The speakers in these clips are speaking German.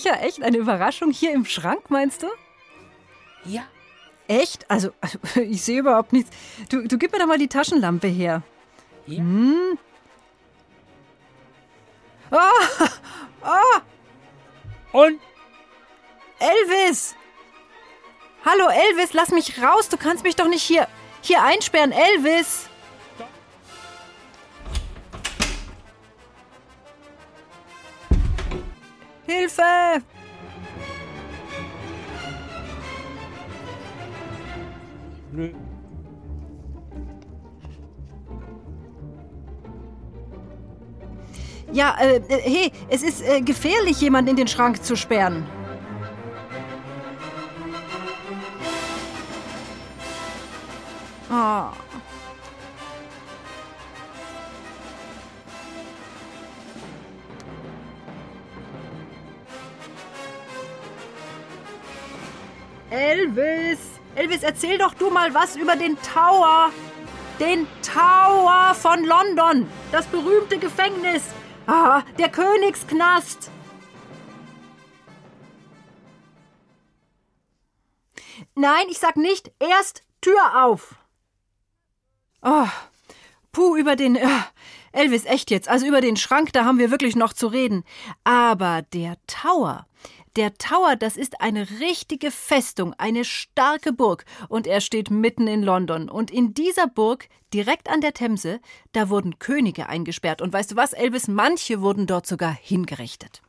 Sicher echt eine Überraschung hier im Schrank, meinst du? Ja. Echt? Also, also ich sehe überhaupt nichts. Du, du gib mir doch mal die Taschenlampe her. Ja. Hm? Oh, oh, Und? Elvis! Hallo Elvis, lass mich raus. Du kannst mich doch nicht hier, hier einsperren, Elvis. Hilfe! Nö. Ja, äh, hey, es ist äh, gefährlich, jemanden in den Schrank zu sperren. Oh. Elvis! Elvis, erzähl doch du mal was über den Tower. Den Tower von London. Das berühmte Gefängnis. Ah, der Königsknast. Nein, ich sag nicht. Erst Tür auf. Oh, puh, über den. Äh, Elvis, echt jetzt. Also über den Schrank, da haben wir wirklich noch zu reden. Aber der Tower. Der Tower, das ist eine richtige Festung, eine starke Burg. Und er steht mitten in London. Und in dieser Burg, direkt an der Themse, da wurden Könige eingesperrt. Und weißt du was, Elvis, manche wurden dort sogar hingerichtet.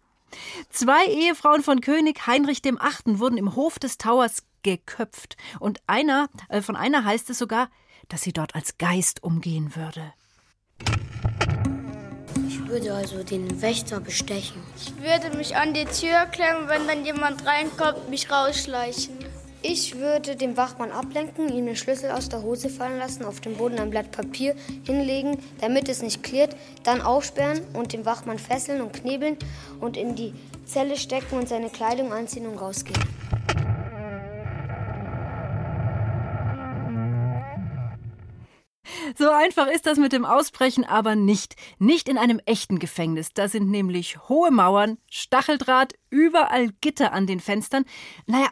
Zwei Ehefrauen von König Heinrich VIII. wurden im Hof des Towers geköpft. Und einer, äh, von einer heißt es sogar, dass sie dort als Geist umgehen würde. Ich würde also den Wächter bestechen. Ich würde mich an die Tür klemmen, wenn dann jemand reinkommt, mich rausschleichen. Ich würde den Wachmann ablenken, ihm den Schlüssel aus der Hose fallen lassen, auf dem Boden ein Blatt Papier hinlegen, damit es nicht klirrt, dann aufsperren und den Wachmann fesseln und knebeln und in die Zelle stecken und seine Kleidung anziehen und rausgehen. So einfach ist das mit dem Ausbrechen aber nicht. Nicht in einem echten Gefängnis. Da sind nämlich hohe Mauern, Stacheldraht, überall Gitter an den Fenstern. Naja,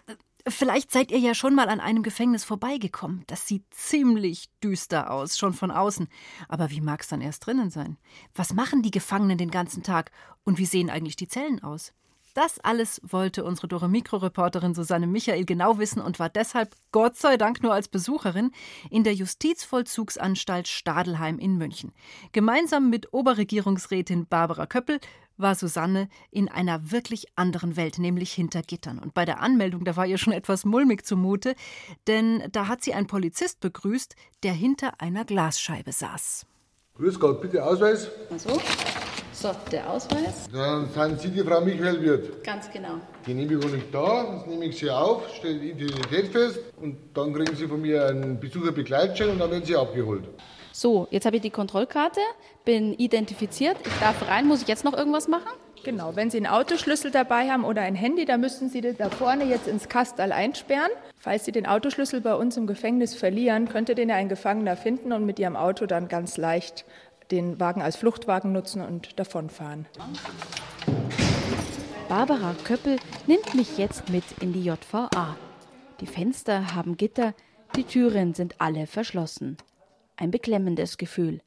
vielleicht seid ihr ja schon mal an einem Gefängnis vorbeigekommen. Das sieht ziemlich düster aus, schon von außen. Aber wie mag es dann erst drinnen sein? Was machen die Gefangenen den ganzen Tag? Und wie sehen eigentlich die Zellen aus? Das alles wollte unsere Dore Mikro-Reporterin Susanne Michael genau wissen und war deshalb, Gott sei Dank, nur als Besucherin in der Justizvollzugsanstalt Stadelheim in München. Gemeinsam mit Oberregierungsrätin Barbara Köppel war Susanne in einer wirklich anderen Welt, nämlich hinter Gittern. Und bei der Anmeldung, da war ihr schon etwas mulmig zumute, denn da hat sie einen Polizist begrüßt, der hinter einer Glasscheibe saß. Grüß Gott, bitte Ausweis. So, so, der Ausweis. Dann sind Sie die Frau Michael Wirth. Ganz genau. Genehmigung nicht da, jetzt nehme ich Sie auf, stelle die Identität fest und dann kriegen Sie von mir einen Besucherbegleitschein und dann werden Sie abgeholt. So, jetzt habe ich die Kontrollkarte, bin identifiziert. Ich darf rein. Muss ich jetzt noch irgendwas machen? Genau, wenn Sie einen Autoschlüssel dabei haben oder ein Handy, dann müssten Sie das da vorne jetzt ins Kastal einsperren. Falls Sie den Autoschlüssel bei uns im Gefängnis verlieren, könnte den ja ein Gefangener finden und mit Ihrem Auto dann ganz leicht den Wagen als Fluchtwagen nutzen und davonfahren. Barbara Köppel nimmt mich jetzt mit in die JVA. Die Fenster haben Gitter, die Türen sind alle verschlossen. Ein beklemmendes Gefühl.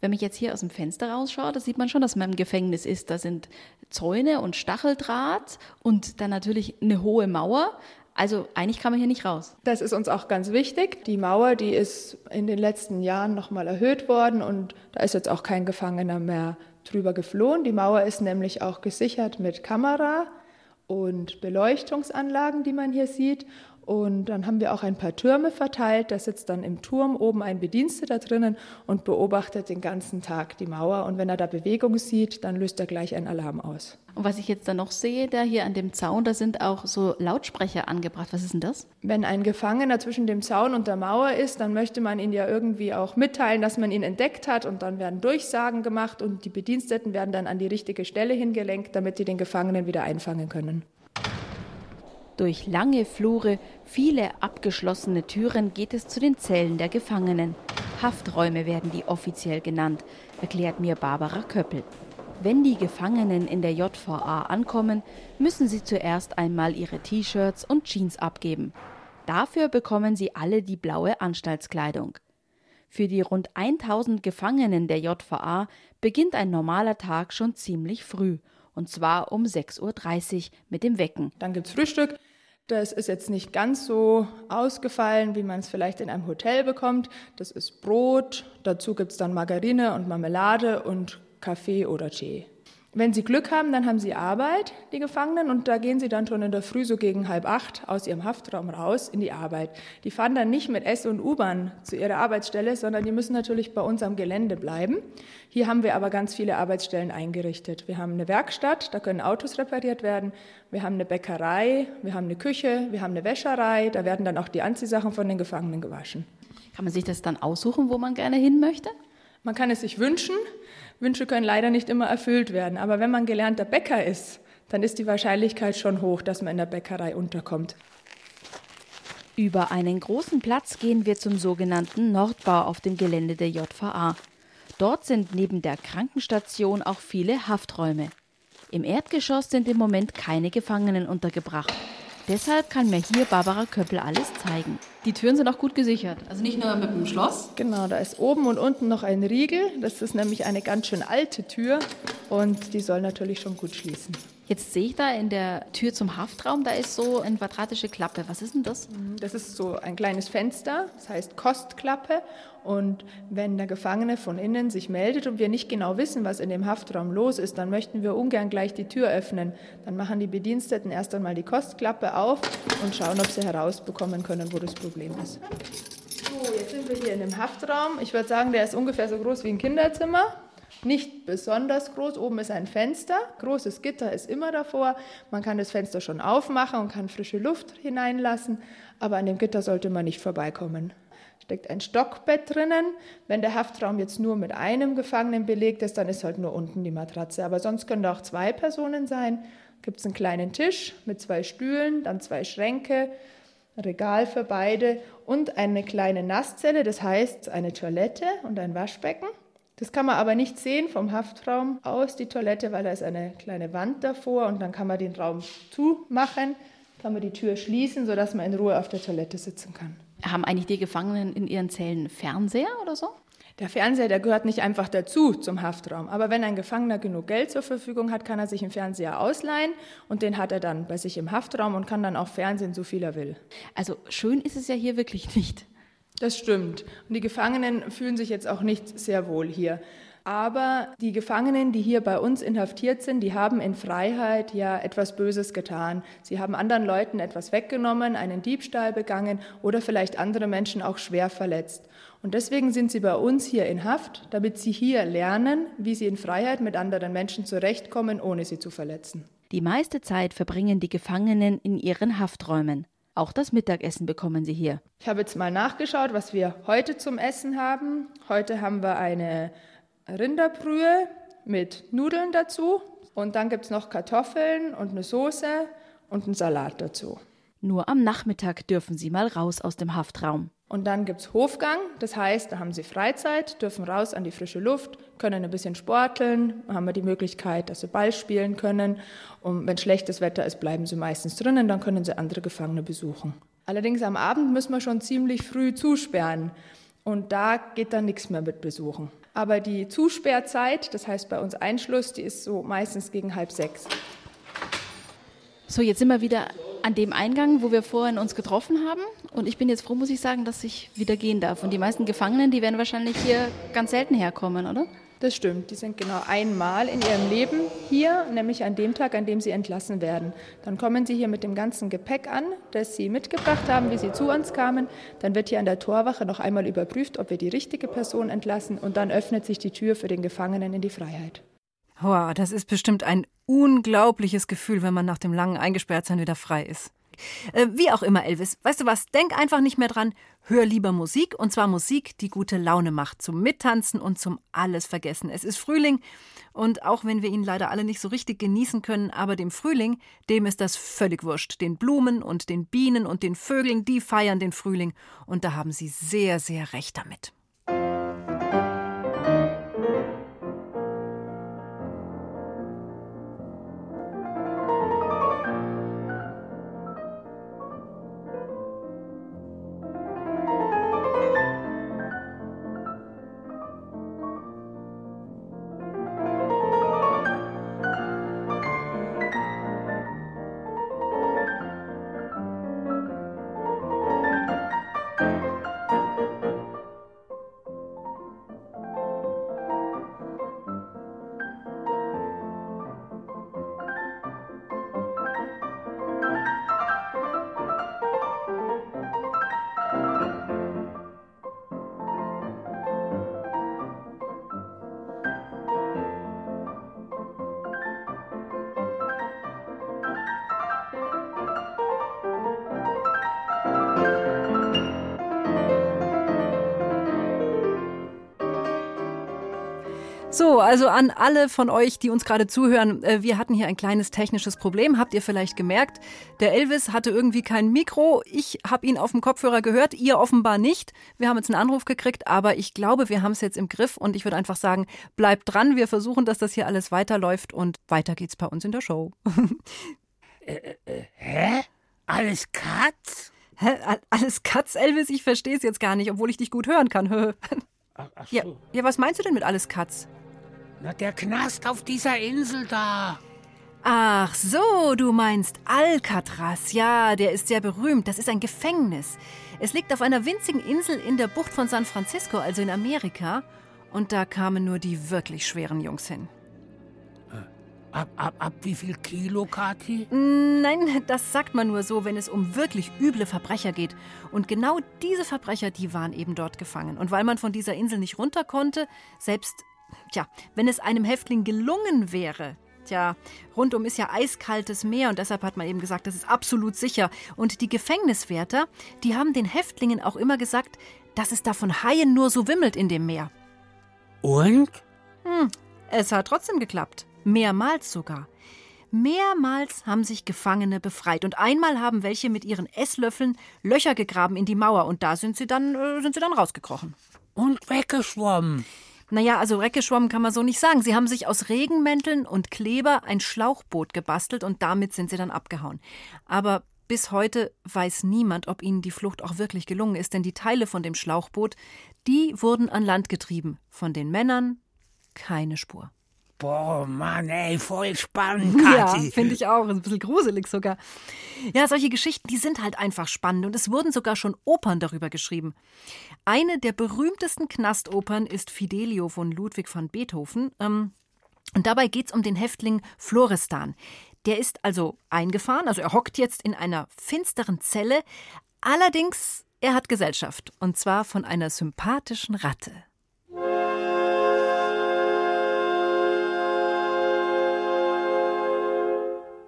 Wenn ich jetzt hier aus dem Fenster rausschaue, da sieht man schon, dass man im Gefängnis ist. Da sind Zäune und Stacheldraht und dann natürlich eine hohe Mauer. Also eigentlich kann man hier nicht raus. Das ist uns auch ganz wichtig. Die Mauer, die ist in den letzten Jahren nochmal erhöht worden und da ist jetzt auch kein Gefangener mehr drüber geflohen. Die Mauer ist nämlich auch gesichert mit Kamera und Beleuchtungsanlagen, die man hier sieht. Und dann haben wir auch ein paar Türme verteilt. Da sitzt dann im Turm oben ein Bediensteter drinnen und beobachtet den ganzen Tag die Mauer. Und wenn er da Bewegung sieht, dann löst er gleich einen Alarm aus. Und was ich jetzt dann noch sehe, da hier an dem Zaun, da sind auch so Lautsprecher angebracht. Was ist denn das? Wenn ein Gefangener zwischen dem Zaun und der Mauer ist, dann möchte man ihn ja irgendwie auch mitteilen, dass man ihn entdeckt hat. Und dann werden Durchsagen gemacht und die Bediensteten werden dann an die richtige Stelle hingelenkt, damit sie den Gefangenen wieder einfangen können. Durch lange Flure, viele abgeschlossene Türen geht es zu den Zellen der Gefangenen. Hafträume werden die offiziell genannt, erklärt mir Barbara Köppel. Wenn die Gefangenen in der JVA ankommen, müssen sie zuerst einmal ihre T-Shirts und Jeans abgeben. Dafür bekommen sie alle die blaue Anstaltskleidung. Für die rund 1000 Gefangenen der JVA beginnt ein normaler Tag schon ziemlich früh und zwar um 6.30 Uhr mit dem Wecken. Dann gibt es Frühstück. Das ist jetzt nicht ganz so ausgefallen, wie man es vielleicht in einem Hotel bekommt. Das ist Brot, dazu gibt es dann Margarine und Marmelade und Kaffee oder Tee. Wenn Sie Glück haben, dann haben Sie Arbeit, die Gefangenen, und da gehen Sie dann schon in der Früh so gegen halb acht aus Ihrem Haftraum raus in die Arbeit. Die fahren dann nicht mit S- und U-Bahn zu ihrer Arbeitsstelle, sondern die müssen natürlich bei uns am Gelände bleiben. Hier haben wir aber ganz viele Arbeitsstellen eingerichtet. Wir haben eine Werkstatt, da können Autos repariert werden. Wir haben eine Bäckerei, wir haben eine Küche, wir haben eine Wäscherei, da werden dann auch die Anziehsachen von den Gefangenen gewaschen. Kann man sich das dann aussuchen, wo man gerne hin möchte? Man kann es sich wünschen. Wünsche können leider nicht immer erfüllt werden. Aber wenn man gelernter Bäcker ist, dann ist die Wahrscheinlichkeit schon hoch, dass man in der Bäckerei unterkommt. Über einen großen Platz gehen wir zum sogenannten Nordbau auf dem Gelände der JVA. Dort sind neben der Krankenstation auch viele Hafträume. Im Erdgeschoss sind im Moment keine Gefangenen untergebracht. Deshalb kann mir hier Barbara Köppel alles zeigen. Die Türen sind auch gut gesichert. Also nicht nur mit dem Schloss. Genau, da ist oben und unten noch ein Riegel. Das ist nämlich eine ganz schön alte Tür und die soll natürlich schon gut schließen. Jetzt sehe ich da in der Tür zum Haftraum, da ist so eine quadratische Klappe. Was ist denn das? Das ist so ein kleines Fenster, das heißt Kostklappe. Und wenn der Gefangene von innen sich meldet und wir nicht genau wissen, was in dem Haftraum los ist, dann möchten wir ungern gleich die Tür öffnen. Dann machen die Bediensteten erst einmal die Kostklappe auf und schauen, ob sie herausbekommen können, wo das Problem ist. So, jetzt sind wir hier in dem Haftraum. Ich würde sagen, der ist ungefähr so groß wie ein Kinderzimmer. Nicht besonders groß. Oben ist ein Fenster. Großes Gitter ist immer davor. Man kann das Fenster schon aufmachen und kann frische Luft hineinlassen. Aber an dem Gitter sollte man nicht vorbeikommen. Steckt ein Stockbett drinnen. Wenn der Haftraum jetzt nur mit einem Gefangenen belegt ist, dann ist halt nur unten die Matratze. Aber sonst können da auch zwei Personen sein. Gibt es einen kleinen Tisch mit zwei Stühlen, dann zwei Schränke, Regal für beide und eine kleine Nasszelle, das heißt eine Toilette und ein Waschbecken. Das kann man aber nicht sehen vom Haftraum aus, die Toilette, weil da ist eine kleine Wand davor und dann kann man den Raum zumachen, kann man die Tür schließen, sodass man in Ruhe auf der Toilette sitzen kann. Haben eigentlich die Gefangenen in ihren Zellen Fernseher oder so? Der Fernseher, der gehört nicht einfach dazu zum Haftraum. Aber wenn ein Gefangener genug Geld zur Verfügung hat, kann er sich einen Fernseher ausleihen und den hat er dann bei sich im Haftraum und kann dann auch Fernsehen, so viel er will. Also schön ist es ja hier wirklich nicht. Das stimmt. Und die Gefangenen fühlen sich jetzt auch nicht sehr wohl hier. Aber die Gefangenen, die hier bei uns inhaftiert sind, die haben in Freiheit ja etwas Böses getan. Sie haben anderen Leuten etwas weggenommen, einen Diebstahl begangen oder vielleicht andere Menschen auch schwer verletzt. Und deswegen sind sie bei uns hier in Haft, damit sie hier lernen, wie sie in Freiheit mit anderen Menschen zurechtkommen, ohne sie zu verletzen. Die meiste Zeit verbringen die Gefangenen in ihren Hafträumen. Auch das Mittagessen bekommen sie hier. Ich habe jetzt mal nachgeschaut, was wir heute zum Essen haben. Heute haben wir eine Rinderbrühe mit Nudeln dazu. Und dann gibt es noch Kartoffeln und eine Soße und einen Salat dazu. Nur am Nachmittag dürfen sie mal raus aus dem Haftraum. Und dann gibt es Hofgang, das heißt, da haben sie Freizeit, dürfen raus an die frische Luft, können ein bisschen sporteln, haben wir die Möglichkeit, dass sie Ball spielen können. Und wenn schlechtes Wetter ist, bleiben sie meistens drinnen, dann können sie andere Gefangene besuchen. Allerdings am Abend müssen wir schon ziemlich früh zusperren. Und da geht dann nichts mehr mit Besuchen. Aber die Zusperrzeit, das heißt bei uns Einschluss, die ist so meistens gegen halb sechs. So, jetzt sind wir wieder an dem Eingang, wo wir vorhin uns getroffen haben. Und ich bin jetzt froh, muss ich sagen, dass ich wieder gehen darf. Und die meisten Gefangenen, die werden wahrscheinlich hier ganz selten herkommen, oder? Das stimmt. Die sind genau einmal in ihrem Leben hier, nämlich an dem Tag, an dem sie entlassen werden. Dann kommen sie hier mit dem ganzen Gepäck an, das sie mitgebracht haben, wie sie zu uns kamen. Dann wird hier an der Torwache noch einmal überprüft, ob wir die richtige Person entlassen. Und dann öffnet sich die Tür für den Gefangenen in die Freiheit. Wow, das ist bestimmt ein unglaubliches Gefühl, wenn man nach dem langen Eingesperrtsein wieder frei ist. Äh, wie auch immer, Elvis. Weißt du was? Denk einfach nicht mehr dran. Hör lieber Musik. Und zwar Musik, die gute Laune macht. Zum Mittanzen und zum Alles vergessen. Es ist Frühling. Und auch wenn wir ihn leider alle nicht so richtig genießen können, aber dem Frühling, dem ist das völlig wurscht. Den Blumen und den Bienen und den Vögeln, die feiern den Frühling. Und da haben sie sehr, sehr recht damit. Also an alle von euch, die uns gerade zuhören, äh, wir hatten hier ein kleines technisches Problem. Habt ihr vielleicht gemerkt? Der Elvis hatte irgendwie kein Mikro. Ich habe ihn auf dem Kopfhörer gehört, ihr offenbar nicht. Wir haben jetzt einen Anruf gekriegt, aber ich glaube, wir haben es jetzt im Griff und ich würde einfach sagen, bleibt dran. Wir versuchen, dass das hier alles weiterläuft und weiter geht's bei uns in der Show. Äh, äh, hä? Alles Katz? Hä? Alles Katz, Elvis? Ich verstehe es jetzt gar nicht, obwohl ich dich gut hören kann. Ach, ach Ja, so. ja, was meinst du denn mit alles Katz? Na, der Knast auf dieser Insel da. Ach so, du meinst Alcatraz. Ja, der ist sehr berühmt. Das ist ein Gefängnis. Es liegt auf einer winzigen Insel in der Bucht von San Francisco, also in Amerika. Und da kamen nur die wirklich schweren Jungs hin. Ab, ab, ab wie viel Kilo, Kathi? Nein, das sagt man nur so, wenn es um wirklich üble Verbrecher geht. Und genau diese Verbrecher, die waren eben dort gefangen. Und weil man von dieser Insel nicht runter konnte, selbst, tja, wenn es einem Häftling gelungen wäre, tja, rundum ist ja eiskaltes Meer und deshalb hat man eben gesagt, das ist absolut sicher. Und die Gefängniswärter, die haben den Häftlingen auch immer gesagt, dass es da von Haien nur so wimmelt in dem Meer. Und? Es hat trotzdem geklappt. Mehrmals sogar. Mehrmals haben sich Gefangene befreit und einmal haben welche mit ihren Esslöffeln Löcher gegraben in die Mauer und da sind sie dann, äh, sind sie dann rausgekrochen. Und weggeschwommen. Naja, also weggeschwommen kann man so nicht sagen. Sie haben sich aus Regenmänteln und Kleber ein Schlauchboot gebastelt und damit sind sie dann abgehauen. Aber bis heute weiß niemand, ob ihnen die Flucht auch wirklich gelungen ist, denn die Teile von dem Schlauchboot, die wurden an Land getrieben. Von den Männern keine Spur. Boah, Mann, ey, voll spannend, Ja, Kathi. finde ich auch. Ist ein bisschen gruselig sogar. Ja, solche Geschichten, die sind halt einfach spannend und es wurden sogar schon Opern darüber geschrieben. Eine der berühmtesten Knastopern ist Fidelio von Ludwig van Beethoven. Ähm, und dabei geht es um den Häftling Florestan. Der ist also eingefahren, also er hockt jetzt in einer finsteren Zelle. Allerdings, er hat Gesellschaft. Und zwar von einer sympathischen Ratte.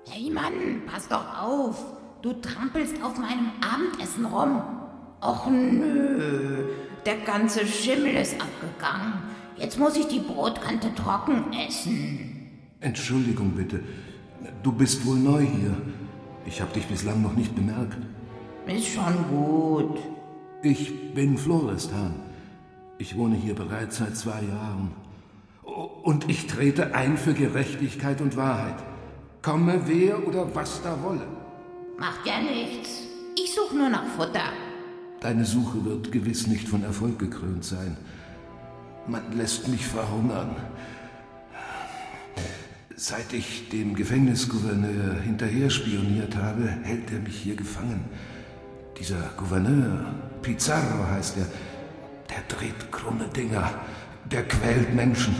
Hey Mann, pass doch auf. Du trampelst auf meinem Abendessen rum. Och nö, der ganze Schimmel ist abgegangen. Jetzt muss ich die Brotkante trocken essen. Entschuldigung bitte. Du bist wohl neu hier. Ich habe dich bislang noch nicht bemerkt. Ist schon gut. Ich bin Florestan. Ich wohne hier bereits seit zwei Jahren. Und ich trete ein für Gerechtigkeit und Wahrheit. Komme wer oder was da wolle. Macht ja nichts. Ich suche nur nach Futter. Deine Suche wird gewiss nicht von Erfolg gekrönt sein. Man lässt mich verhungern. Seit ich dem Gefängnisgouverneur hinterher spioniert habe, hält er mich hier gefangen. Dieser Gouverneur, Pizarro heißt er, der dreht krumme Dinger. Der quält Menschen.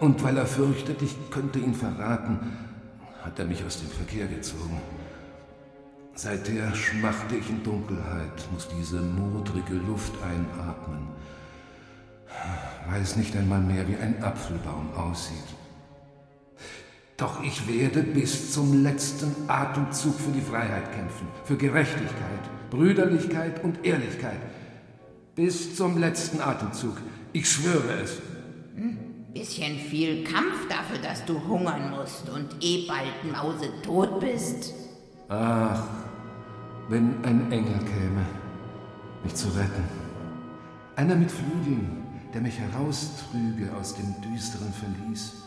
Und weil er fürchtet, ich könnte ihn verraten, hat er mich aus dem Verkehr gezogen. Seither schmachte ich in Dunkelheit, muss diese modrige Luft einatmen. Weiß nicht einmal mehr, wie ein Apfelbaum aussieht. Doch ich werde bis zum letzten Atemzug für die Freiheit kämpfen, für Gerechtigkeit, Brüderlichkeit und Ehrlichkeit. Bis zum letzten Atemzug. Ich schwöre es. Hm, bisschen viel Kampf dafür, dass du hungern musst und eh bald mausetot bist. Ach, wenn ein Engel käme, mich zu retten. Einer mit Flügeln, der mich heraustrüge aus dem düsteren Verlies.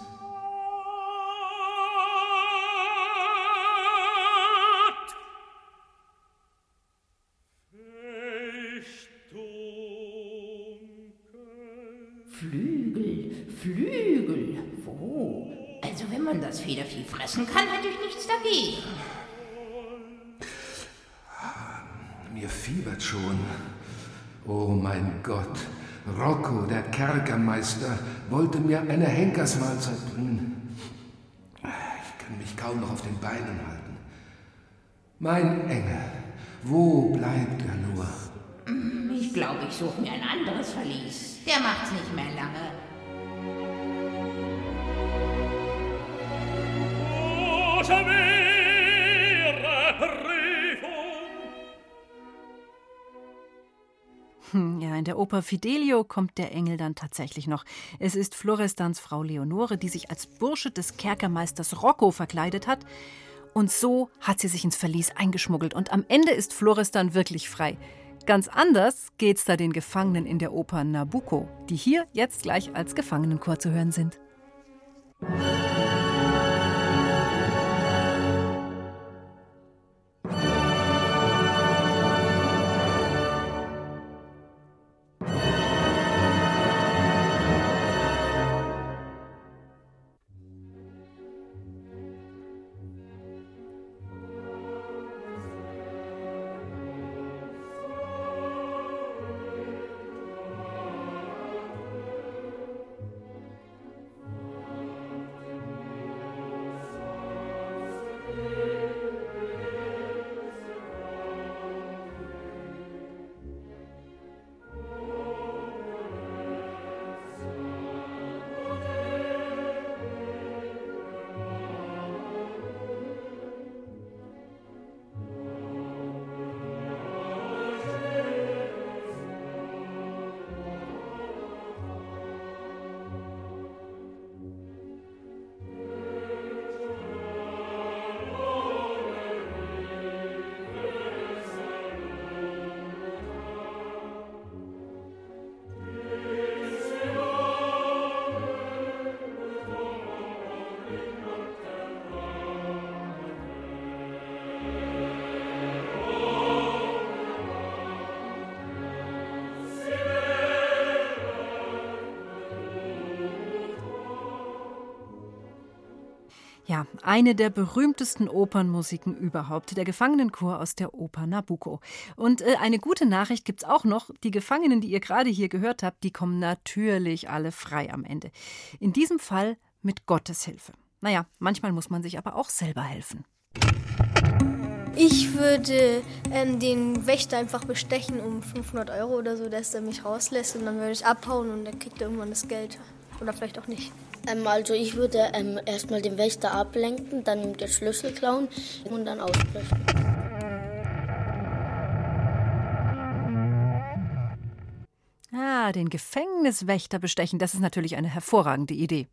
Flügel, Flügel. Wo? Also wenn man das Federvieh fressen kann, hätte ich nichts dagegen. Schon. Oh mein Gott, Rocco, der Kerkermeister, wollte mir eine Henkersmahlzeit bringen. Ich kann mich kaum noch auf den Beinen halten. Mein Engel, wo bleibt er nur? Hm, ich glaube, ich suche mir ein anderes Verlies. Der macht's nicht mehr lange. Hm, in der Oper Fidelio kommt der Engel dann tatsächlich noch. Es ist Florestans Frau Leonore, die sich als Bursche des Kerkermeisters Rocco verkleidet hat. Und so hat sie sich ins Verlies eingeschmuggelt. Und am Ende ist Florestan wirklich frei. Ganz anders geht's da den Gefangenen in der Oper Nabucco, die hier jetzt gleich als Gefangenenchor zu hören sind. Ja, eine der berühmtesten Opernmusiken überhaupt, der Gefangenenchor aus der Oper Nabucco. Und äh, eine gute Nachricht gibt's auch noch, die Gefangenen, die ihr gerade hier gehört habt, die kommen natürlich alle frei am Ende. In diesem Fall mit Gottes Hilfe. Naja, manchmal muss man sich aber auch selber helfen. Ich würde ähm, den Wächter einfach bestechen um 500 Euro oder so, dass er mich rauslässt und dann würde ich abhauen und dann kriegt er irgendwann das Geld. Oder vielleicht auch nicht. Ähm, also ich würde ähm, erstmal den Wächter ablenken, dann den Schlüssel klauen und dann ausbrechen. Ah, den Gefängniswächter bestechen, das ist natürlich eine hervorragende Idee.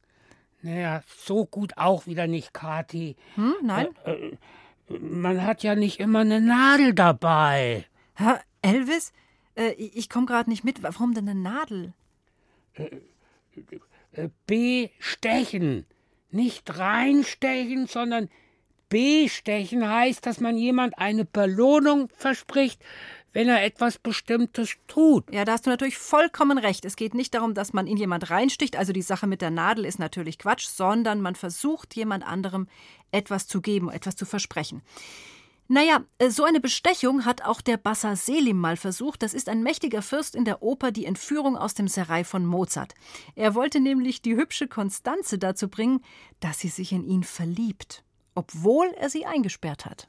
Naja, so gut auch wieder nicht, Kathi. Hm, nein? Äh, äh, man hat ja nicht immer eine Nadel dabei. Herr Elvis, äh, ich komme gerade nicht mit. Warum denn eine Nadel? Äh, bestechen. Nicht reinstechen, sondern bestechen heißt, dass man jemand eine Belohnung verspricht, wenn er etwas Bestimmtes tut. Ja, da hast du natürlich vollkommen recht. Es geht nicht darum, dass man in jemand reinsticht. Also die Sache mit der Nadel ist natürlich Quatsch, sondern man versucht jemand anderem etwas zu geben, etwas zu versprechen. Naja, äh, so eine Bestechung hat auch der Bassa Selim mal versucht. Das ist ein mächtiger Fürst in der Oper Die Entführung aus dem Serai von Mozart. Er wollte nämlich die hübsche Konstanze dazu bringen, dass sie sich in ihn verliebt, obwohl er sie eingesperrt hat.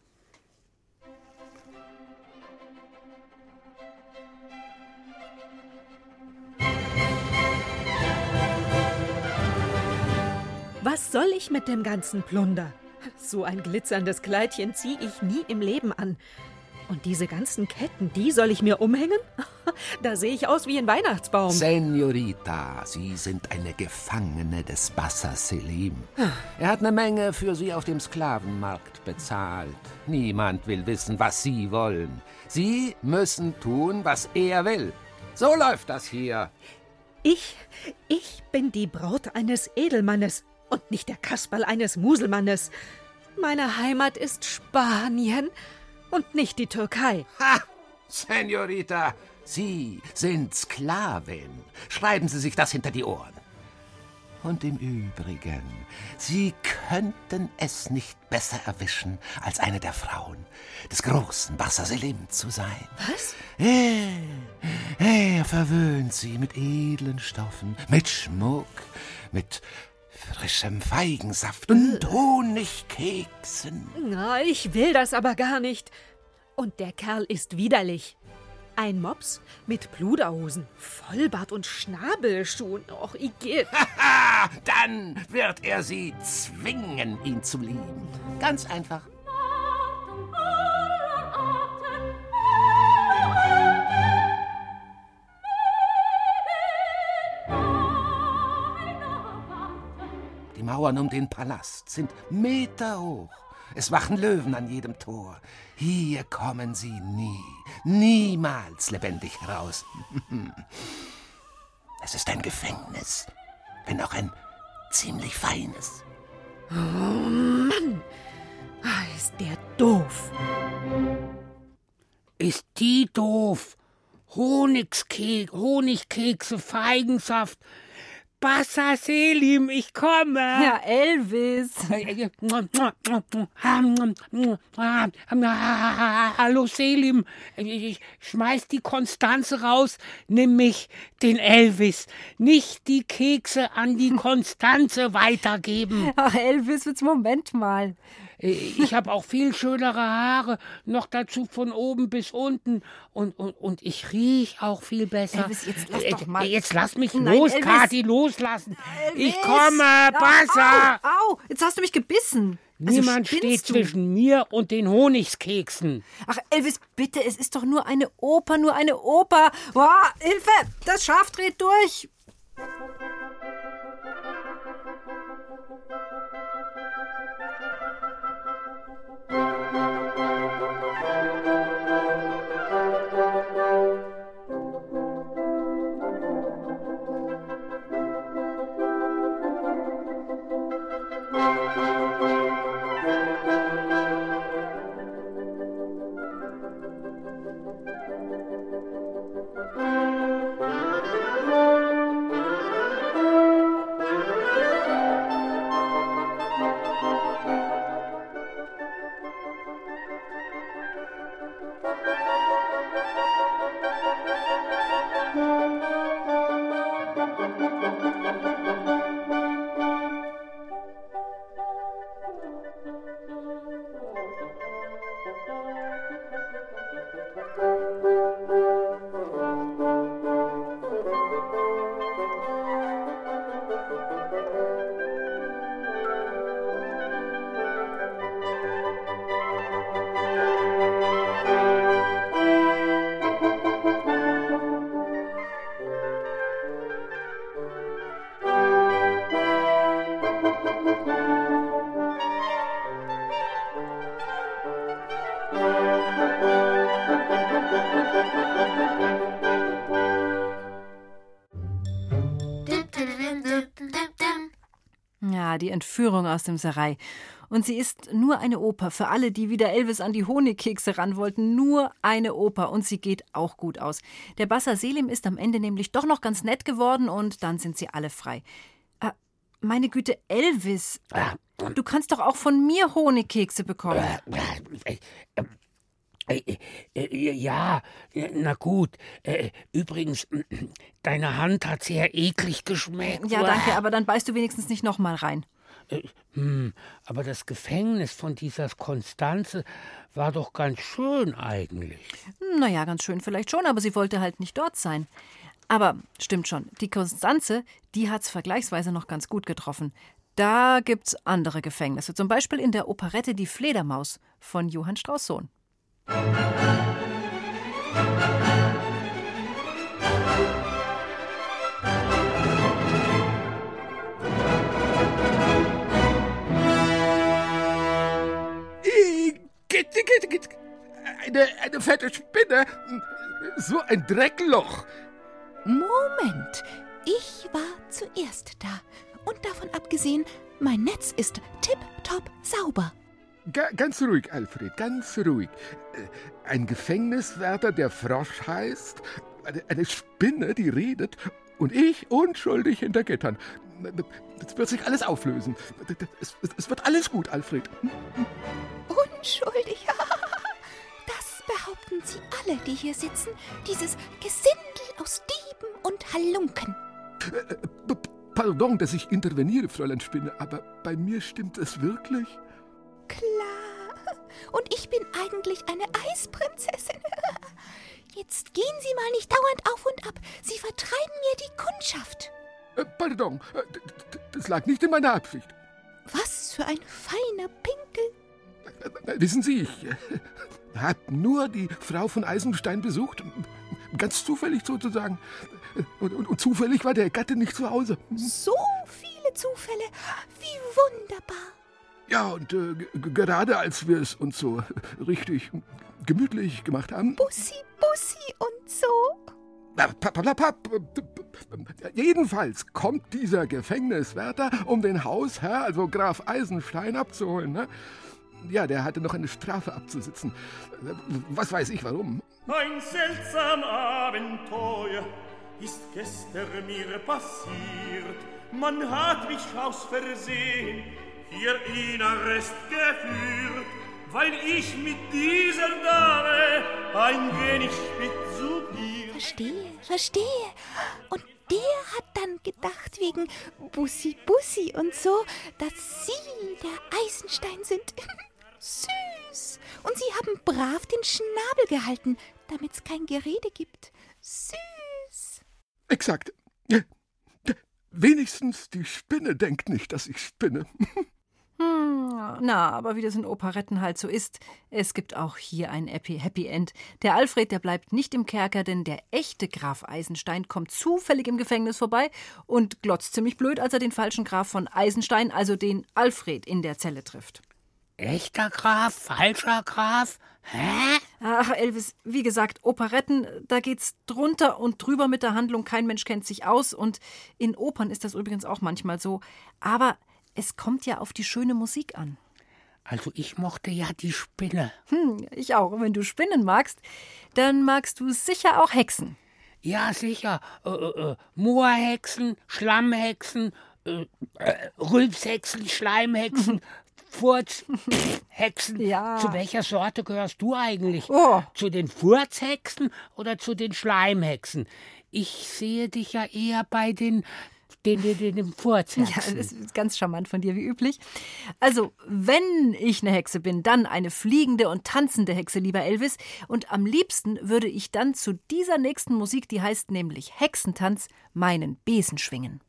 Was soll ich mit dem ganzen Plunder? So ein glitzerndes Kleidchen ziehe ich nie im Leben an. Und diese ganzen Ketten, die soll ich mir umhängen? Da sehe ich aus wie ein Weihnachtsbaum. Senorita, Sie sind eine Gefangene des Bassa Selim. Er hat eine Menge für Sie auf dem Sklavenmarkt bezahlt. Niemand will wissen, was Sie wollen. Sie müssen tun, was er will. So läuft das hier. Ich, ich bin die Braut eines Edelmannes und nicht der Kasperl eines Muselmannes. Meine Heimat ist Spanien und nicht die Türkei. Ha! Senorita, Sie sind Sklavin. Schreiben Sie sich das hinter die Ohren. Und im Übrigen, Sie könnten es nicht besser erwischen, als eine der Frauen des großen Bassa Selim zu sein. Was? Er, er verwöhnt Sie mit edlen Stoffen, mit Schmuck, mit frischem Feigensaft und Honigkeksen. Na, ich will das aber gar nicht. Und der Kerl ist widerlich. Ein Mops mit Pluderhosen, Vollbart und Schnabelschuhen. Och, Igitt. Haha, dann wird er Sie zwingen, ihn zu lieben. Ganz einfach. Mauern um den Palast sind Meter hoch. Es wachen Löwen an jedem Tor. Hier kommen sie nie, niemals lebendig heraus. Es ist ein Gefängnis, wenn auch ein ziemlich feines. Oh Mann, Ah, ist der doof. Ist die doof? Honigskek Honigkekse, Feigensaft. Bassa Selim, ich komme. Ja, Elvis. Hallo Selim, ich schmeiß die Konstanze raus, nimm mich, den Elvis. Nicht die Kekse an die Konstanze weitergeben. Ach, Elvis, jetzt Moment mal. Ich habe auch viel schönere Haare, noch dazu von oben bis unten. Und, und, und ich riech auch viel besser. Elvis, jetzt lass doch mal. Jetzt lass mich Nein, los, Elvis. Kathi, loslassen. Ich Elvis. komme, Bassa. Au, au, jetzt hast du mich gebissen. Also Niemand steht du? zwischen mir und den Honigskeksen. Ach, Elvis, bitte, es ist doch nur eine Oper, nur eine Oper. Boah, Hilfe, das Schaf dreht durch. Die Entführung aus dem Serai. Und sie ist nur eine Oper. Für alle, die wieder Elvis an die Honigkekse ran wollten, nur eine Oper. Und sie geht auch gut aus. Der Bassa Selim ist am Ende nämlich doch noch ganz nett geworden und dann sind sie alle frei. Ah, Meine Güte, Elvis. Du kannst doch auch von mir Honigkekse bekommen. Äh, äh, Ja, na gut. Äh, Übrigens, deine Hand hat sehr eklig geschmeckt. Ja, danke, aber dann beißt du wenigstens nicht nochmal rein. Äh, Hm, aber das Gefängnis von dieser Konstanze war doch ganz schön eigentlich. Naja, ganz schön vielleicht schon, aber sie wollte halt nicht dort sein. Aber stimmt schon, die Konstanze, die hat's vergleichsweise noch ganz gut getroffen. Da gibt's andere Gefängnisse, zum Beispiel in der Operette Die Fledermaus von Johann Strauss Sohn. Gitte, Eine, eine fette Spinne. So ein Dreckloch. Moment, ich war zuerst da. Und davon abgesehen, mein Netz ist tipptopp sauber. Ga ganz ruhig, Alfred, ganz ruhig. Äh, Ein Gefängniswärter, der Frosch heißt, eine, eine Spinne, die redet, und ich unschuldig hinter Gittern. Das wird sich alles auflösen. Es, es, wird alles gut, Alfred. Unschuldig. Das behaupten Sie alle, die hier sitzen. Dieses Gesindel aus Dieben und Halunken. Äh, p- Pardon, dass ich interveniere, Fräulein Spinne, aber bei mir stimmt es wirklich? Klar. Und ich bin eigentlich eine Eisprinzessin. Jetzt gehen Sie mal nicht dauernd auf und ab. Sie vertreiben mir die Kundschaft. Äh, Pardon, äh, das lag nicht in meiner Absicht. Was für ein feiner Pinkel. Äh, Wissen Sie, ich habe nur die Frau von Eisenstein besucht. Ganz zufällig sozusagen. Und, und, und zufällig war der Gatte nicht zu Hause. So viele Zufälle. Wie wunderbar. Ja, und äh, gerade als wir es uns so richtig gemütlich gemacht haben. Bussi, Bussi und so. Papp, papp, äh, Jedenfalls kommt dieser Gefängniswärter, um den Hausherr, also Graf Eisenstein, abzuholen. Ne? Ja, der hatte noch eine Strafe abzusitzen. Was weiß ich warum. Ein seltsam Abenteuer ist gestern mir passiert. Man hat mich aus Versehen hier in Arrest geführt, weil ich mit dieser Dame ein wenig spitzuliert. Verstehe, verstehe. Und der hat dann gedacht, wegen Bussi, Bussi und so, dass Sie der Eisenstein sind. Süß. Und Sie haben brav den Schnabel gehalten, damit es kein Gerede gibt. Süß. Exakt. Wenigstens die Spinne denkt nicht, dass ich spinne. Hm, na, aber wie das in Operetten halt so ist, es gibt auch hier ein Happy, Happy End. Der Alfred, der bleibt nicht im Kerker, denn der echte Graf Eisenstein kommt zufällig im Gefängnis vorbei und glotzt ziemlich blöd, als er den falschen Graf von Eisenstein, also den Alfred, in der Zelle trifft. Echter Graf, falscher Graf? Hä? Ach, Elvis, wie gesagt, Operetten, da geht's drunter und drüber mit der Handlung. Kein Mensch kennt sich aus. Und in Opern ist das übrigens auch manchmal so. Aber es kommt ja auf die schöne Musik an. Also ich mochte ja die Spinne. Hm, ich auch. Und wenn du Spinnen magst, dann magst du sicher auch Hexen. Ja, sicher. Äh, äh, äh, Moorhexen, Schlammhexen, äh, äh, Rülpshexen, Schleimhexen, Furzhexen. Ja. Zu welcher Sorte gehörst du eigentlich? Oh. Zu den Furzhexen oder zu den Schleimhexen? Ich sehe dich ja eher bei den, den, den, den, den Ja, Furzhexen. das ist ganz charmant von dir, wie üblich. Also, wenn ich eine Hexe bin, dann eine fliegende und tanzende Hexe, lieber Elvis. Und am liebsten würde ich dann zu dieser nächsten Musik, die heißt nämlich Hexentanz, meinen Besen schwingen.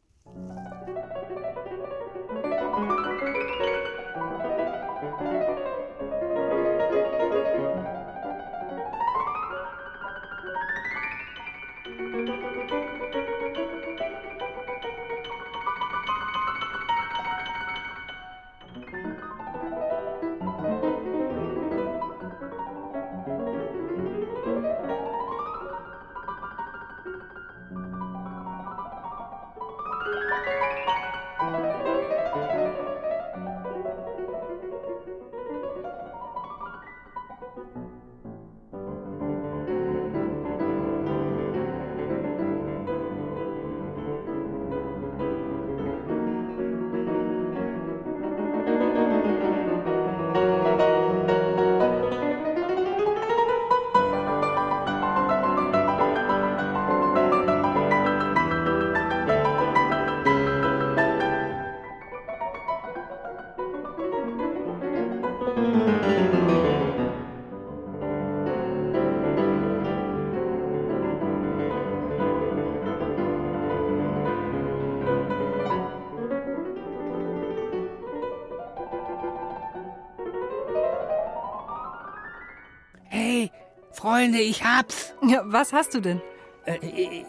Freunde, ich hab's. Ja, was hast du denn? Äh, ich,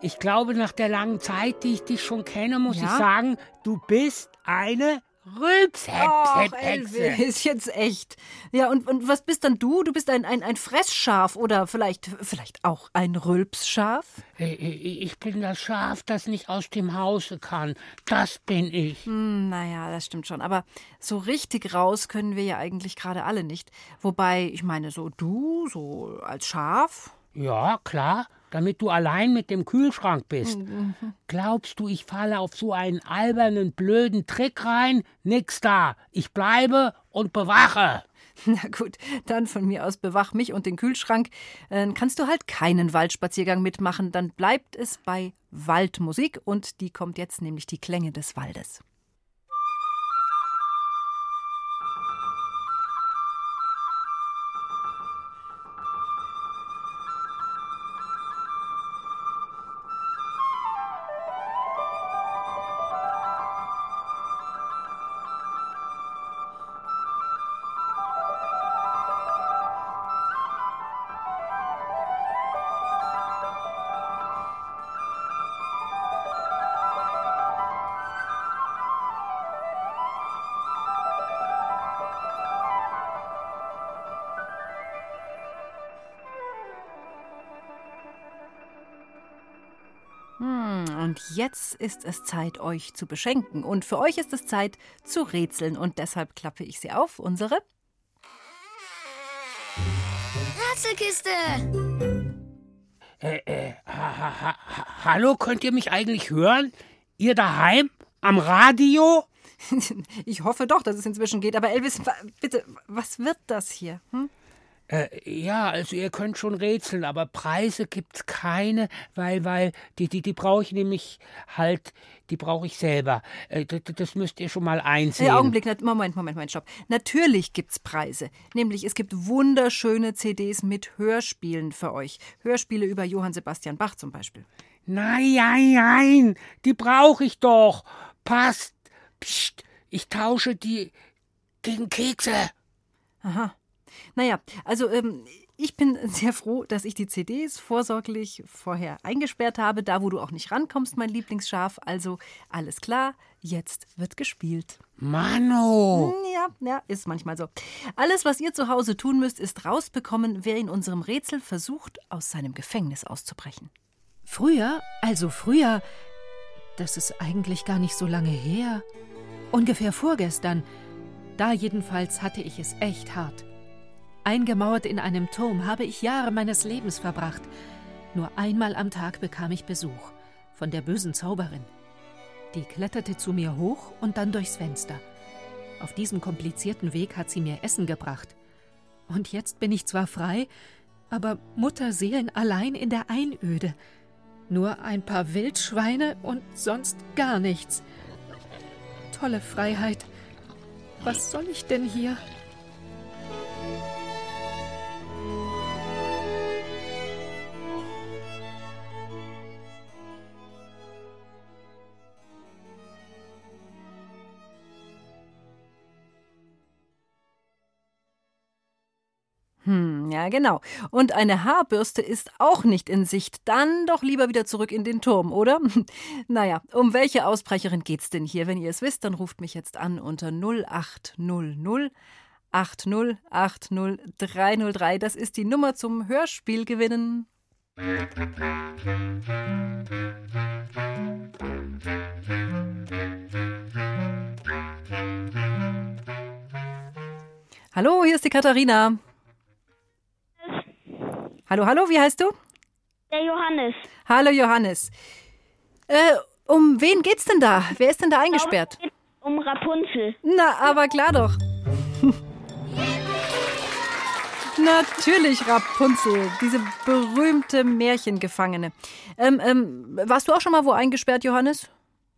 ich glaube, nach der langen Zeit, die ich dich schon kenne, muss Ja? ich sagen, du bist eine Rülpshexe. Ach, Elvis, jetzt echt. Ja, und, und was bist dann du? Du bist ein, ein, ein Fressschaf oder vielleicht, vielleicht auch ein Rülpsschaf? Äh, Ich bin das Schaf, das nicht aus dem Hause kann. Das bin ich. Hm, naja, das stimmt schon. Aber so richtig raus können wir ja eigentlich gerade alle nicht. Wobei, ich meine, so du, so als Schaf. Ja, klar, damit du allein mit dem Kühlschrank bist. Glaubst du, ich falle auf so einen albernen, blöden Trick rein? Nix da. Ich bleibe und bewache. Na gut, dann von mir aus bewach mich und den Kühlschrank. Äh, kannst du halt keinen Waldspaziergang mitmachen, dann bleibt es bei Waldmusik und die kommt jetzt nämlich die Klänge des Waldes. Jetzt ist es Zeit, euch zu beschenken. Und für euch ist es Zeit zu rätseln. Und deshalb klappe ich sie auf, unsere Rätselkiste! Äh, äh, ha, ha, ha, ha, hallo, könnt ihr mich eigentlich hören? Ihr daheim? Am Radio? Ich hoffe doch, dass es inzwischen geht. Aber Elvis, bitte, was wird das hier? Hm? Äh, ja, also ihr könnt schon rätseln, aber Preise gibt's keine, weil, weil, die, die, die brauche ich nämlich halt, die brauche ich selber. Äh, das, das müsst ihr schon mal einsehen. Äh, Augenblick, Moment, Moment, Moment, stopp. Natürlich gibt's Preise. Nämlich, es gibt wunderschöne CDs mit Hörspielen für euch. Hörspiele über Johann Sebastian Bach zum Beispiel. Nein, nein, nein, die brauche ich doch. Passt. Psst, ich tausche die gegen Kekse. Aha. Naja, also ähm, ich bin sehr froh, dass ich die CDs vorsorglich vorher eingesperrt habe, da wo du auch nicht rankommst, mein Lieblingsschaf. Also alles klar, jetzt wird gespielt. Mano. Hm, Ja, ja, ist manchmal so. Alles, was ihr zu Hause tun müsst, ist rausbekommen, wer in unserem Rätsel versucht, aus seinem Gefängnis auszubrechen. Früher, also früher, das ist eigentlich gar nicht so lange her. Ungefähr vorgestern. Da jedenfalls hatte ich es echt hart. Eingemauert in einem Turm habe ich Jahre meines Lebens verbracht. Nur einmal am Tag bekam ich Besuch von der bösen Zauberin. Die kletterte zu mir hoch und dann durchs Fenster. Auf diesem komplizierten Weg hat sie mir Essen gebracht. Und jetzt bin ich zwar frei, aber Mutterseelen allein in der Einöde. Nur ein paar Wildschweine und sonst gar nichts. Tolle Freiheit. Was soll ich denn hier? Hm, ja, genau. Und eine Haarbürste ist auch nicht in Sicht. Dann doch lieber wieder zurück in den Turm, oder? naja, um welche Ausbrecherin geht's denn hier? Wenn ihr es wisst, dann ruft mich jetzt an unter 0800 80 80 303. Das ist die Nummer zum Hörspiel gewinnen. Hallo, hier ist die Katharina. Hallo, hallo, wie heißt du? Der Johannes. Hallo, Johannes. Äh, um wen geht's denn da? Wer ist denn da eingesperrt? Um Rapunzel. Na, aber klar doch. Natürlich Rapunzel, diese berühmte Märchengefangene. Ähm, ähm, warst du auch schon mal wo eingesperrt, Johannes?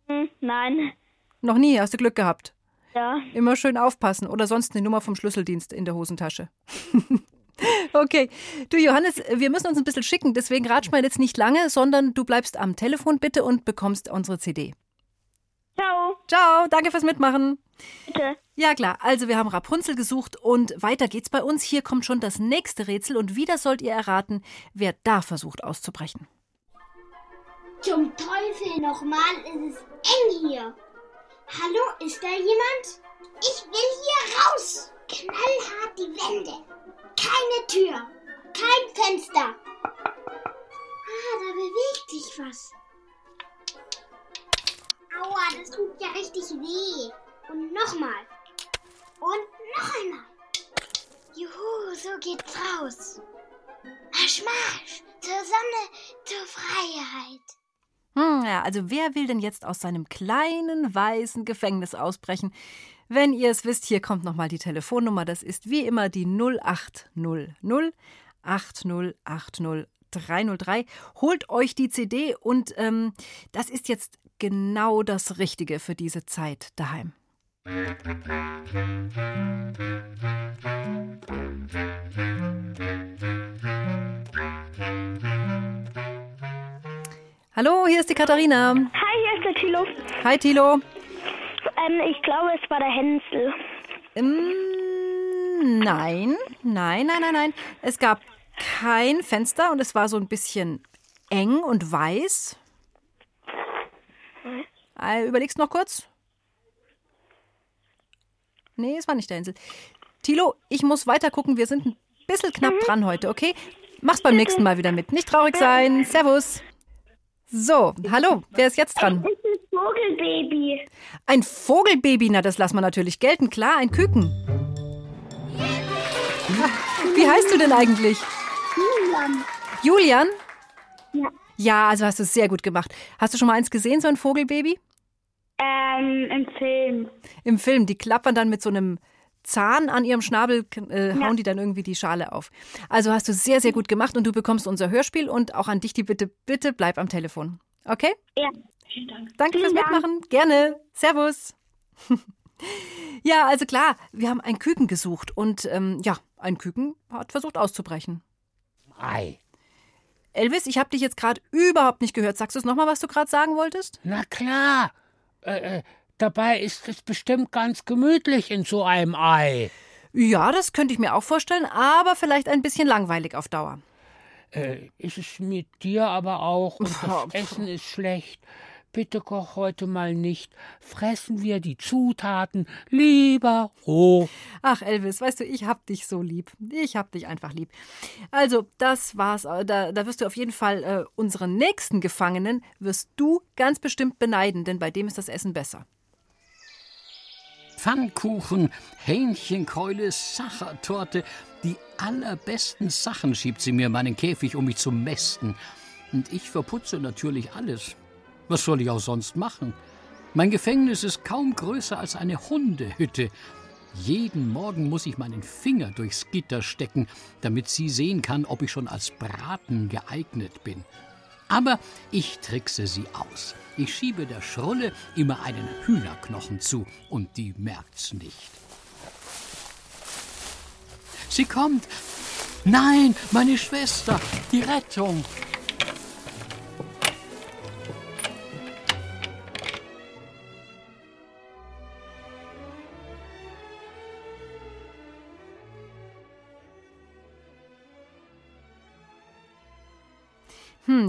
Hm, nein. Noch nie, hast du Glück gehabt. Ja. Immer schön aufpassen oder sonst eine Nummer vom Schlüsseldienst in der Hosentasche. okay. Du, Johannes, wir müssen uns ein bisschen schicken, deswegen ratsch mal jetzt nicht lange, sondern du bleibst am Telefon bitte und bekommst unsere CD. Ciao. Ciao, danke fürs Mitmachen. Bitte. Ja klar, also wir haben Rapunzel gesucht und weiter geht's bei uns. Hier kommt schon das nächste Rätsel und wieder sollt ihr erraten, wer da versucht auszubrechen. Zum Teufel nochmal, ist es eng hier. Hallo, ist da jemand? Ich will hier raus. Knallhart die Wände. Keine Tür. Kein Fenster. Ah, da bewegt sich was. Aua, das tut ja richtig weh. Und nochmal. Und noch einmal. Juhu, so geht's raus. Marsch, marsch. Zur Sonne, zur Freiheit. Hm, ja, also wer will denn jetzt aus seinem kleinen weißen Gefängnis ausbrechen? Wenn ihr es wisst, hier kommt nochmal die Telefonnummer. Das ist wie immer die 0800 8080 303. Holt euch die CD und ähm, das ist jetzt genau das Richtige für diese Zeit daheim. Hallo, hier ist die Katharina. Hi, hier ist der Thilo. Hi, Thilo. Ähm, ich glaube, es war der Hänsel. Ähm, nein, nein, nein, nein, nein. Es gab kein Fenster und es war so ein bisschen eng und weiß. Äh, überlegst noch kurz? Nee, es war nicht der Hänsel. Tilo, ich muss weiter gucken. Wir sind ein bisschen knapp dran heute, okay? Mach's beim nächsten Mal wieder mit. Nicht traurig sein. Servus. So, hallo, wer ist jetzt dran? Es ist ein Vogelbaby. Ein Vogelbaby, na das lassen wir natürlich gelten. Klar, ein Küken. Wie heißt du denn eigentlich? Julian. Julian? Ja. Ja, also hast du es sehr gut gemacht. Hast du schon mal eins gesehen, so ein Vogelbaby? Ähm, im Film. Im Film, die klappern dann mit so einem Zahn an ihrem Schnabel, äh, hauen Ja. die dann irgendwie die Schale auf. Also hast du sehr, sehr gut gemacht und du bekommst unser Hörspiel und auch an dich die Bitte, bitte bleib am Telefon. Okay? Ja. Vielen Dank. Danke fürs Vielen Dank. Mitmachen. Gerne. Servus. ja, also klar, wir haben ein Küken gesucht und ähm, ja, ein Küken hat versucht auszubrechen. Ei. Elvis, ich habe dich jetzt gerade überhaupt nicht gehört. Sagst du es nochmal, was du gerade sagen wolltest? Na klar. Äh, äh, dabei ist es bestimmt ganz gemütlich in so einem Ei. Ja, das könnte ich mir auch vorstellen, aber vielleicht ein bisschen langweilig auf Dauer. Äh, ist es mit dir aber auch und das Essen ist schlecht. Bitte koch heute mal nicht. Fressen wir die Zutaten lieber roh. Ach, Elvis, weißt du, ich hab dich so lieb. Ich hab dich einfach lieb. Also, das war's. Da, da wirst du auf jeden Fall äh, unseren nächsten Gefangenen wirst du ganz bestimmt beneiden, denn bei dem ist das Essen besser. Pfannkuchen, Hähnchenkeule, Sachertorte. Die allerbesten Sachen schiebt sie mir in meinen Käfig, um mich zu mästen. Und ich verputze natürlich alles. Was soll ich auch sonst machen? Mein Gefängnis ist kaum größer als eine Hundehütte. Jeden Morgen muss ich meinen Finger durchs Gitter stecken, damit sie sehen kann, ob ich schon als Braten geeignet bin. Aber ich trickse sie aus. Ich schiebe der Schrulle immer einen Hühnerknochen zu und die merkt's nicht. Sie kommt! Nein, meine Schwester! Die Rettung!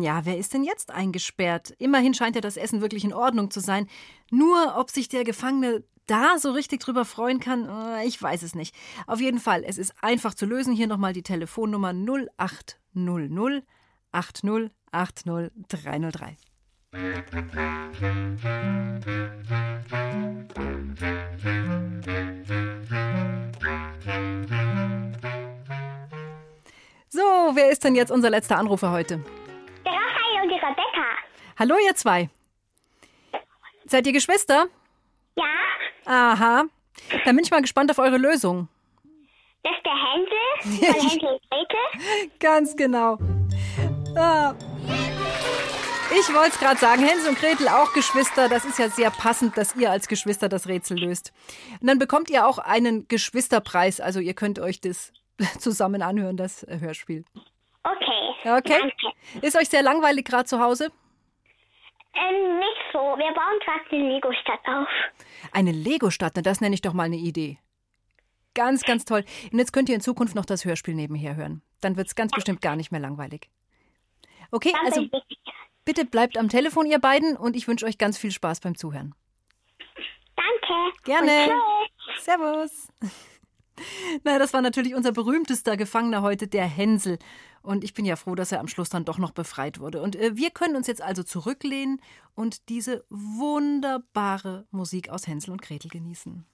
Ja, wer ist denn jetzt eingesperrt? Immerhin scheint ja das Essen wirklich in Ordnung zu sein. Nur, ob sich der Gefangene da so richtig drüber freuen kann, äh, ich weiß es nicht. Auf jeden Fall, es ist einfach zu lösen. Hier nochmal die Telefonnummer 0800 80 80 303. So, wer ist denn jetzt unser letzter Anrufer heute? Hallo, ihr zwei. Seid ihr Geschwister? Ja, Aha. Dann bin ich mal gespannt auf eure Lösung. das ist der Hänsel von Hänsel und Gretel. Ganz genau. Ah. Ich wollte es gerade sagen, Hänsel und Gretel auch Geschwister. Das ist ja sehr passend, dass ihr als Geschwister das Rätsel löst. Und dann bekommt ihr auch einen Geschwisterpreis. Also ihr könnt euch das zusammen anhören, das Hörspiel. Okay. Okay? Danke. Ist euch sehr langweilig gerade zu Hause? Ähm, nicht so. Wir bauen gerade eine Lego-Stadt auf. Eine Lego-Stadt, na, das nenne ich doch mal eine Idee. Ganz, ganz toll. Und jetzt könnt ihr in Zukunft noch das Hörspiel nebenher hören. Dann wird es ganz bestimmt gar nicht mehr langweilig. Okay, Dann also bitte bleibt am Telefon, ihr beiden, und ich wünsche euch ganz viel Spaß beim Zuhören. Danke. Gerne. Servus. Na, das war natürlich unser berühmtester Gefangener heute, der Hänsel. Und ich bin ja froh, dass er am Schluss dann doch noch befreit wurde. Und äh, wir können uns jetzt also zurücklehnen und diese wunderbare Musik aus Hänsel und Gretel genießen.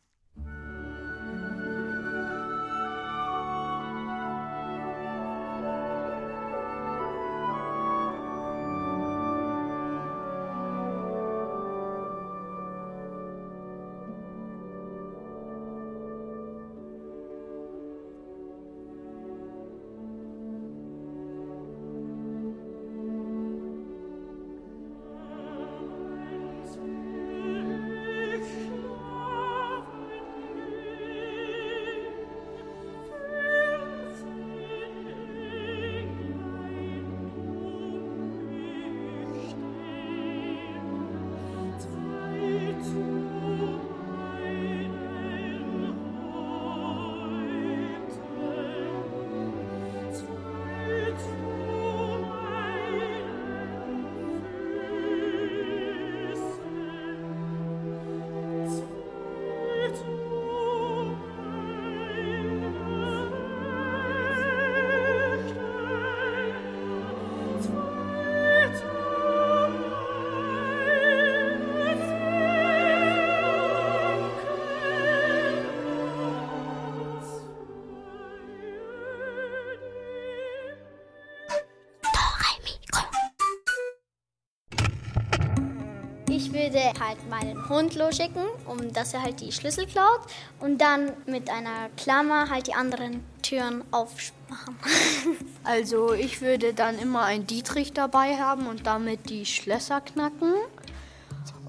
Würde halt meinen Hund losschicken, um dass er halt die Schlüssel klaut und dann mit einer Klammer halt die anderen Türen aufmachen. Also ich würde dann immer einen Dietrich dabei haben und damit die Schlösser knacken.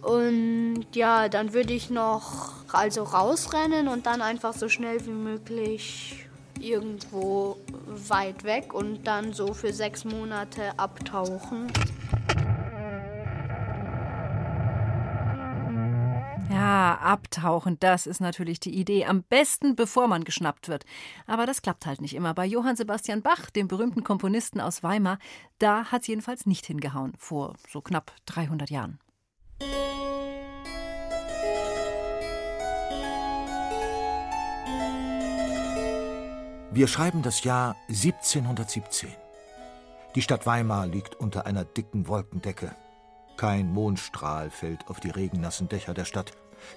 Und ja, dann würde ich noch also rausrennen und dann einfach so schnell wie möglich irgendwo weit weg und dann so für sechs Monate abtauchen. Ja, abtauchen, das ist natürlich die Idee. Am besten, bevor man geschnappt wird. Aber das klappt halt nicht immer. Bei Johann Sebastian Bach, dem berühmten Komponisten aus Weimar, da hat es jedenfalls nicht hingehauen, vor so knapp 300 Jahren. Wir schreiben das Jahr 1717. Die Stadt Weimar liegt unter einer dicken Wolkendecke. Kein Mondstrahl fällt auf die regennassen Dächer der Stadt.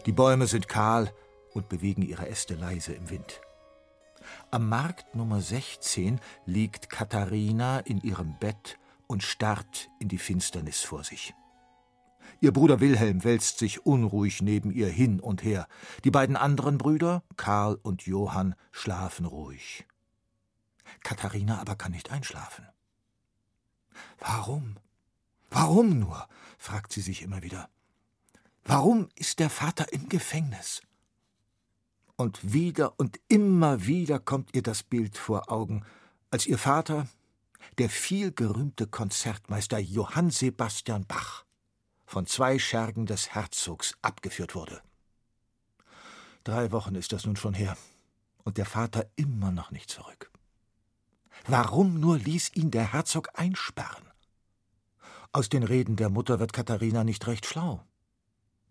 Die Bäume sind kahl und bewegen ihre Äste leise im Wind. Am Markt Nummer 16 liegt Katharina in ihrem Bett und starrt in die Finsternis vor sich. Ihr Bruder Wilhelm wälzt sich unruhig neben ihr hin und her. Die beiden anderen Brüder, Karl und Johann, schlafen ruhig. Katharina aber kann nicht einschlafen. Warum? Warum nur? fragt sie sich immer wieder. Warum ist der Vater im Gefängnis? Und wieder und immer wieder kommt ihr das Bild vor Augen, als ihr Vater, der vielgerühmte Konzertmeister Johann Sebastian Bach, von zwei Schergen des Herzogs abgeführt wurde. Drei Wochen ist das nun schon her, und der Vater immer noch nicht zurück. Warum nur ließ ihn der Herzog einsperren? Aus den Reden der Mutter wird Katharina nicht recht schlau.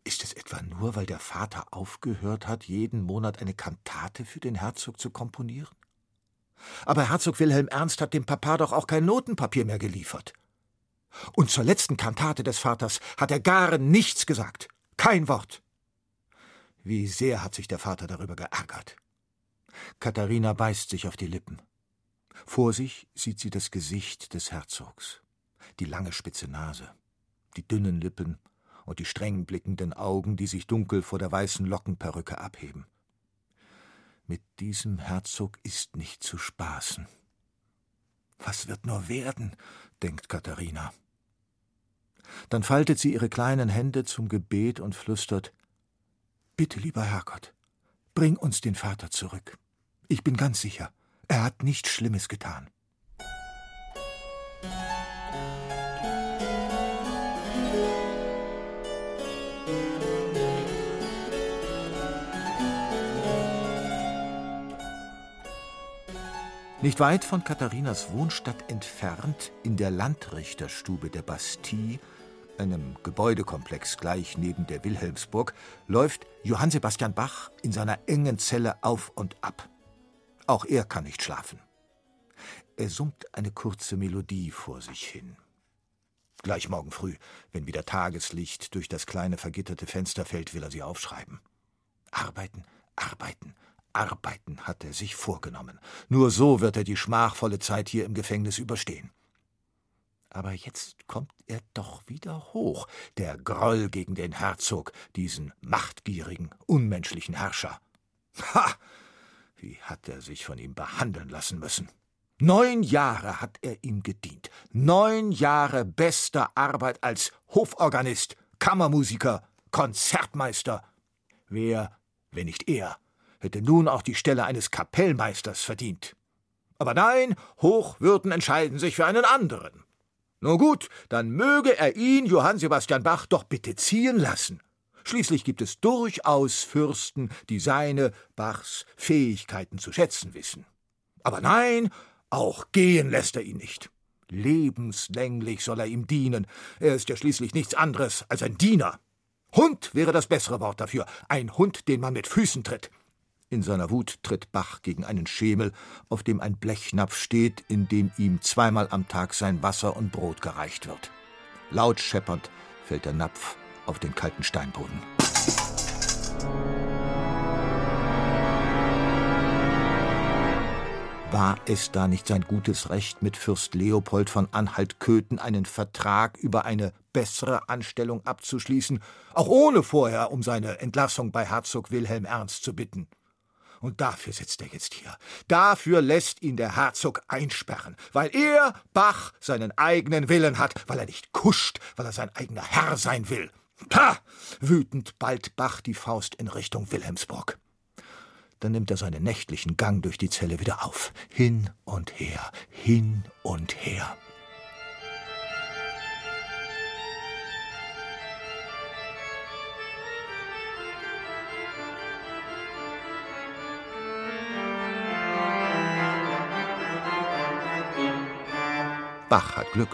Ist es etwa nur, weil der Vater aufgehört hat, jeden Monat eine Kantate für den Herzog zu komponieren? Aber Herzog Wilhelm Ernst hat dem Papa doch auch kein Notenpapier mehr geliefert. Und zur letzten Kantate des Vaters hat er gar nichts gesagt. Kein Wort. Wie sehr hat sich der Vater darüber geärgert. Katharina beißt sich auf die Lippen. Vor sich sieht sie das Gesicht des Herzogs, die lange spitze Nase, die dünnen Lippen und die streng blickenden Augen, die sich dunkel vor der weißen Lockenperücke abheben. Mit diesem Herzog ist nicht zu spaßen. Was wird nur werden, denkt Katharina. Dann faltet sie ihre kleinen Hände zum Gebet und flüstert Bitte, lieber Herrgott, bring uns den Vater zurück. Ich bin ganz sicher, er hat nichts Schlimmes getan. Nicht weit von Katharinas Wohnstadt entfernt, in der Landrichterstube der Bastille, einem Gebäudekomplex gleich neben der Wilhelmsburg, läuft Johann Sebastian Bach in seiner engen Zelle auf und ab. Auch er kann nicht schlafen. Er summt eine kurze Melodie vor sich hin. Gleich morgen früh, wenn wieder Tageslicht durch das kleine vergitterte Fenster fällt, will er sie aufschreiben. Arbeiten, arbeiten, arbeiten hat er sich vorgenommen. Nur so wird er die schmachvolle Zeit hier im Gefängnis überstehen. Aber jetzt kommt er doch wieder hoch, der Groll gegen den Herzog, diesen machtgierigen, unmenschlichen Herrscher. Ha! Wie hat er sich von ihm behandeln lassen müssen? Neun Jahre hat er ihm gedient. Neun Jahre bester Arbeit als Hoforganist, Kammermusiker, Konzertmeister. Wer, wenn nicht er, hätte nun auch die Stelle eines Kapellmeisters verdient. Aber nein, Hochwürden entscheiden sich für einen anderen. Nun gut, dann möge er ihn, Johann Sebastian Bach, doch bitte ziehen lassen. Schließlich gibt es durchaus Fürsten, die seine, Bachs, Fähigkeiten zu schätzen wissen. Aber nein, auch gehen lässt er ihn nicht. Lebenslänglich soll er ihm dienen. Er ist ja schließlich nichts anderes als ein Diener. Hund wäre das bessere Wort dafür. Ein Hund, den man mit Füßen tritt. In seiner Wut tritt Bach gegen einen Schemel, auf dem ein Blechnapf steht, in dem ihm zweimal am Tag sein Wasser und Brot gereicht wird. Laut scheppernd fällt der Napf auf den kalten Steinboden. War es da nicht sein gutes Recht, mit Fürst Leopold von Anhalt-Köthen einen Vertrag über eine bessere Anstellung abzuschließen, auch ohne vorher um seine Entlassung bei Herzog Wilhelm Ernst zu bitten? Und dafür sitzt er jetzt hier. Dafür lässt ihn der Herzog einsperren, weil er, Bach, seinen eigenen Willen hat, weil er nicht kuscht, weil er sein eigener Herr sein will. Pah! Wütend ballt Bach die Faust in Richtung Wilhelmsburg. Dann nimmt er seinen nächtlichen Gang durch die Zelle wieder auf. Hin und her, hin und her. Bach hat Glück.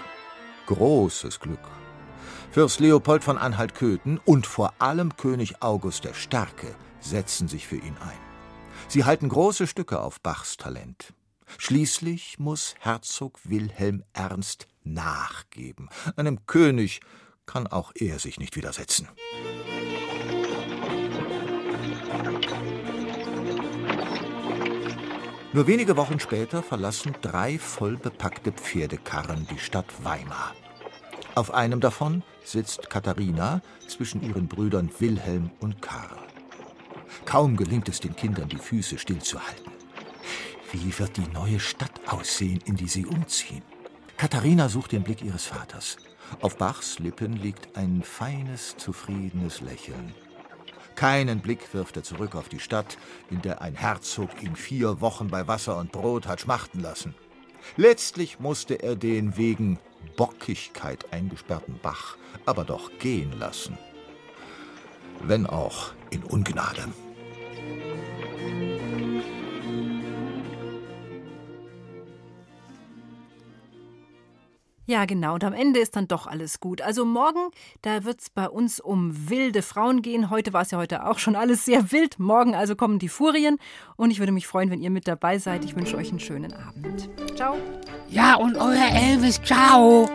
Großes Glück. Fürst Leopold von Anhalt-Köthen und vor allem König August der Starke setzen sich für ihn ein. Sie halten große Stücke auf Bachs Talent. Schließlich muss Herzog Wilhelm Ernst nachgeben. Einem König kann auch er sich nicht widersetzen. Nur wenige Wochen später verlassen drei vollbepackte Pferdekarren die Stadt Weimar. Auf einem davon sitzt Katharina zwischen ihren Brüdern Wilhelm und Karl. Kaum gelingt es den Kindern, die Füße stillzuhalten. Wie wird die neue Stadt aussehen, in die sie umziehen? Katharina sucht den Blick ihres Vaters. Auf Bachs Lippen liegt ein feines, zufriedenes Lächeln. Keinen Blick wirft er zurück auf die Stadt, in der ein Herzog ihn vier Wochen bei Wasser und Brot hat schmachten lassen. Letztlich musste er den wegen Bockigkeit eingesperrten Bach aber doch gehen lassen. Wenn auch in Ungnade. Ja, genau. Und am Ende ist dann doch alles gut. Also morgen, da wird es bei uns um wilde Frauen gehen. Heute war es ja heute auch schon alles sehr wild. Morgen also kommen die Furien. Und ich würde mich freuen, wenn ihr mit dabei seid. Ich wünsche euch einen schönen Abend. Ciao. Ja, und euer Elvis, ciao.